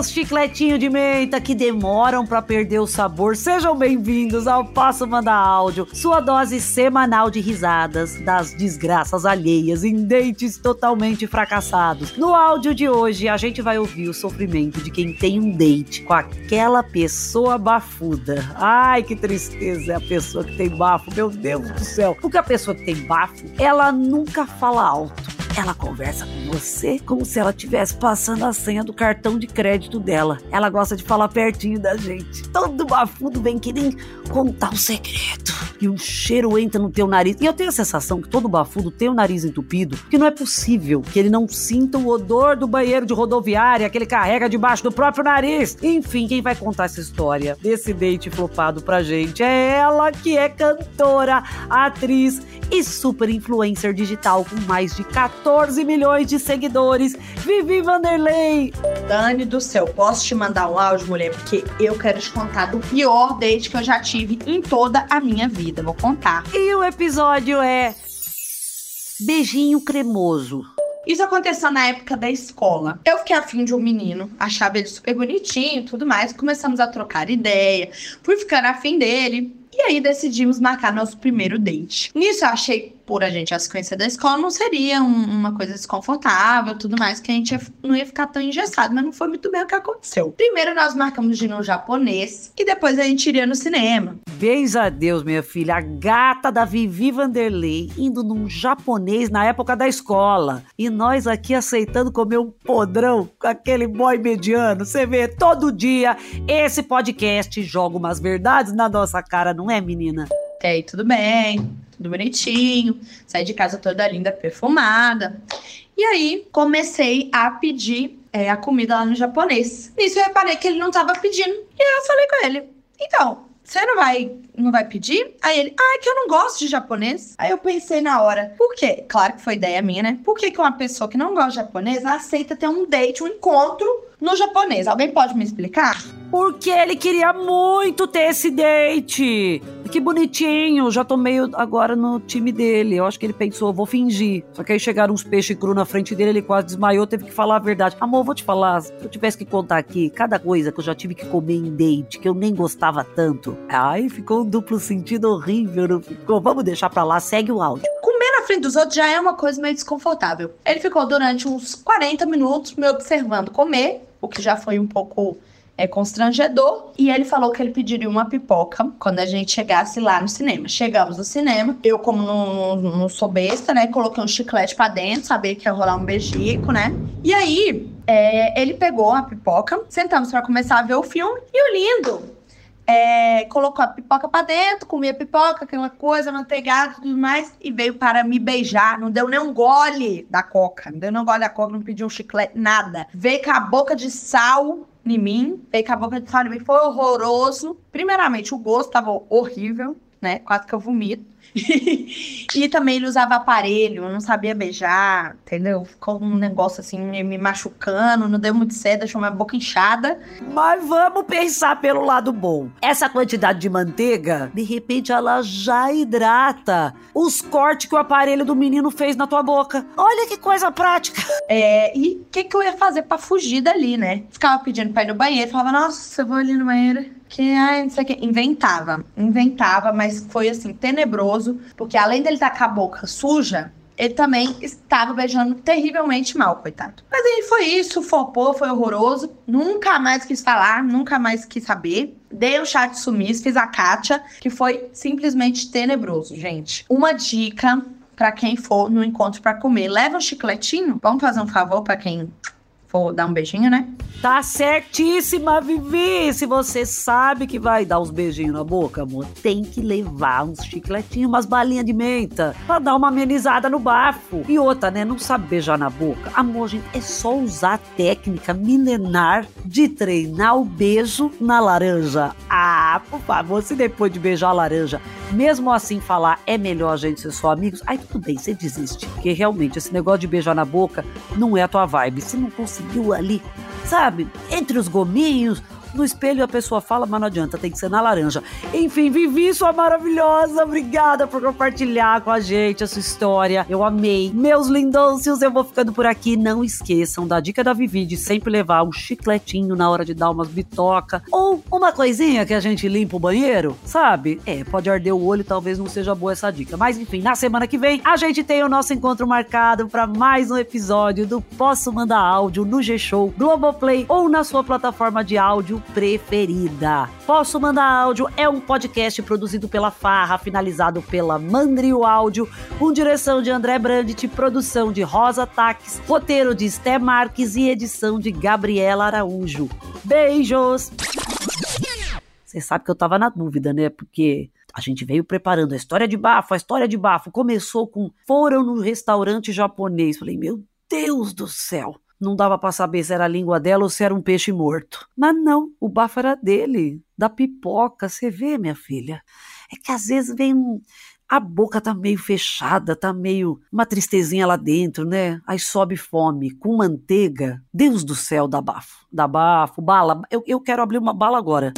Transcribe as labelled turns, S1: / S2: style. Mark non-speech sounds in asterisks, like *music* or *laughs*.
S1: meus chicletinhos de menta que demoram para perder o sabor, sejam bem-vindos ao Posso Mandar Áudio, sua dose semanal de risadas das desgraças alheias em dentes totalmente fracassados. No áudio de hoje, a gente vai ouvir o sofrimento de quem tem um date com aquela pessoa bafuda. Ai, que tristeza é a pessoa que tem bafo, meu Deus do céu. Porque a pessoa que tem bafo, ela nunca fala alto ela conversa com você como se ela estivesse passando a senha do cartão de crédito dela. Ela gosta de falar pertinho da gente. Todo bafudo vem querendo contar o um segredo. E um cheiro entra no teu nariz. E eu tenho a sensação que todo bafudo tem o nariz entupido, que não é possível que ele não sinta o odor do banheiro de rodoviária que ele carrega debaixo do próprio nariz. Enfim, quem vai contar essa história desse date flopado pra gente é ela que é cantora, atriz e super influencer digital com mais de 14 milhões de seguidores. Vivi Vanderlei!
S2: Dani do céu, posso te mandar um áudio, mulher? Porque eu quero te contar do pior date que eu já tive em toda a minha vida. Vou contar.
S1: E o episódio é. Beijinho cremoso.
S2: Isso aconteceu na época da escola. Eu fiquei afim de um menino, achava ele super bonitinho e tudo mais. Começamos a trocar ideia. Fui ficando afim dele. E aí decidimos marcar nosso primeiro date. Nisso eu achei por a gente a sequência da escola, não seria um, uma coisa desconfortável, tudo mais, que a gente ia, não ia ficar tão engessado, mas não foi muito bem o que aconteceu. Primeiro nós marcamos de ir no japonês e depois a gente iria no cinema.
S1: Beijo a Deus, minha filha, a gata da Vivi Vanderlei indo num japonês na época da escola. E nós aqui aceitando comer um podrão com aquele boy mediano. Você vê, todo dia esse podcast joga umas verdades na nossa cara, não é, menina?
S2: Até aí tudo bem tudo bonitinho, saí de casa toda linda, perfumada. E aí comecei a pedir é, a comida lá no japonês. Nisso eu reparei que ele não tava pedindo. E aí eu falei com ele: então, você não vai, não vai pedir? Aí ele, ah, é que eu não gosto de japonês. Aí eu pensei na hora, por quê? Claro que foi ideia minha, né? Por que, que uma pessoa que não gosta de japonês aceita ter um date, um encontro no japonês? Alguém pode me explicar?
S1: Porque ele queria muito ter esse date. Que bonitinho, já tô meio agora no time dele. Eu acho que ele pensou, vou fingir. Só que aí chegaram uns peixes cru na frente dele, ele quase desmaiou, teve que falar a verdade. Amor, vou te falar, se eu tivesse que contar aqui, cada coisa que eu já tive que comer em date, que eu nem gostava tanto. Ai, ficou um duplo sentido horrível, não ficou? Vamos deixar pra lá, segue o áudio
S2: comer na frente dos outros já é uma coisa meio desconfortável. Ele ficou durante uns 40 minutos me observando comer, o que já foi um pouco é constrangedor. E ele falou que ele pediria uma pipoca quando a gente chegasse lá no cinema. Chegamos no cinema, eu, como não, não sou besta, né, coloquei um chiclete pra dentro, sabia que ia rolar um beijico, né? E aí, é, ele pegou a pipoca, sentamos para começar a ver o filme, e o lindo é, colocou a pipoca para dentro, comia pipoca, aquela coisa, manteigada e tudo mais, e veio para me beijar. Não deu nem um gole da coca, não deu nem um gole da coca, não pediu um chiclete, nada. Veio com a boca de sal em mim, veio com a boca de sal em mim, foi horroroso. Primeiramente, o gosto estava horrível, né? Quase que eu vomito. *laughs* e também ele usava aparelho, não sabia beijar, entendeu? Ficou um negócio assim me, machucando, não deu muito certo, deixou minha boca inchada.
S1: Mas vamos pensar pelo lado bom. Essa quantidade de manteiga, de repente ela já hidrata os cortes que o aparelho do menino fez na tua boca. Olha que coisa prática. *laughs*
S2: É, e o que, que eu ia fazer para fugir dali, né? Ficava pedindo pra ir no banheiro, falava, nossa, eu vou ali no banheiro que, ai, não sei o que. Inventava, inventava, mas foi assim, tenebroso, porque além dele estar com a boca suja, ele também estava beijando terrivelmente mal, coitado. Mas aí foi isso, fopou, foi horroroso. Nunca mais quis falar, nunca mais quis saber. Dei o chat sumiço, fiz a Kátia, que foi simplesmente tenebroso, gente. Uma dica para quem for no encontro para comer, leva um chicletinho. Vamos fazer um favor para quem for dar um beijinho, né?
S1: Tá certíssima, Vivi! Se você sabe que vai dar uns beijinhos na boca, amor, tem que levar uns chicletinhos, umas balinhas de menta, pra dar uma amenizada no bafo. E outra, né? Não sabe beijar na boca? Amor, gente, é só usar a técnica milenar de treinar o beijo na laranja. Ah, por favor, se depois de beijar a laranja, mesmo assim falar é melhor a gente ser só amigos, aí tudo bem, você desiste. Porque realmente esse negócio de beijar na boca não é a tua vibe. Se não conseguiu ali, sabe, entre os gominhos, no espelho a pessoa fala, mas não adianta, tem que ser na laranja. Enfim, Vivi, sua maravilhosa, obrigada por compartilhar com a gente a sua história. Eu amei. Meus lindôncios, eu vou ficando por aqui. Não esqueçam da dica da Vivi de sempre levar um chicletinho na hora de dar umas bitoca ou uma coisinha que a gente limpa o banheiro, sabe? É, pode arder o olho, talvez não seja boa essa dica. Mas enfim, na semana que vem a gente tem o nosso encontro marcado para mais um episódio do Posso Mandar Áudio no G-Show, Globoplay ou na sua plataforma de áudio preferida. Posso Mandar Áudio é um podcast produzido pela Farra, finalizado pela Mandrio Áudio, com direção de André Brandt, produção de Rosa Taques, roteiro de Sté Marques e edição de Gabriela Araújo. Beijos! Você sabe que eu tava na dúvida, né? Porque a gente veio preparando a história de bafo, a história de bafo começou com foram no restaurante japonês. Falei, meu Deus do céu. Não dava para saber se era a língua dela ou se era um peixe morto. Mas não, o bafo era dele, da pipoca. Você vê, minha filha? É que às vezes vem um. A boca tá meio fechada, tá meio. uma tristezinha lá dentro, né? Aí sobe fome com manteiga. Deus do céu, dá bafo. Dá bafo, bala. Eu, eu quero abrir uma bala agora.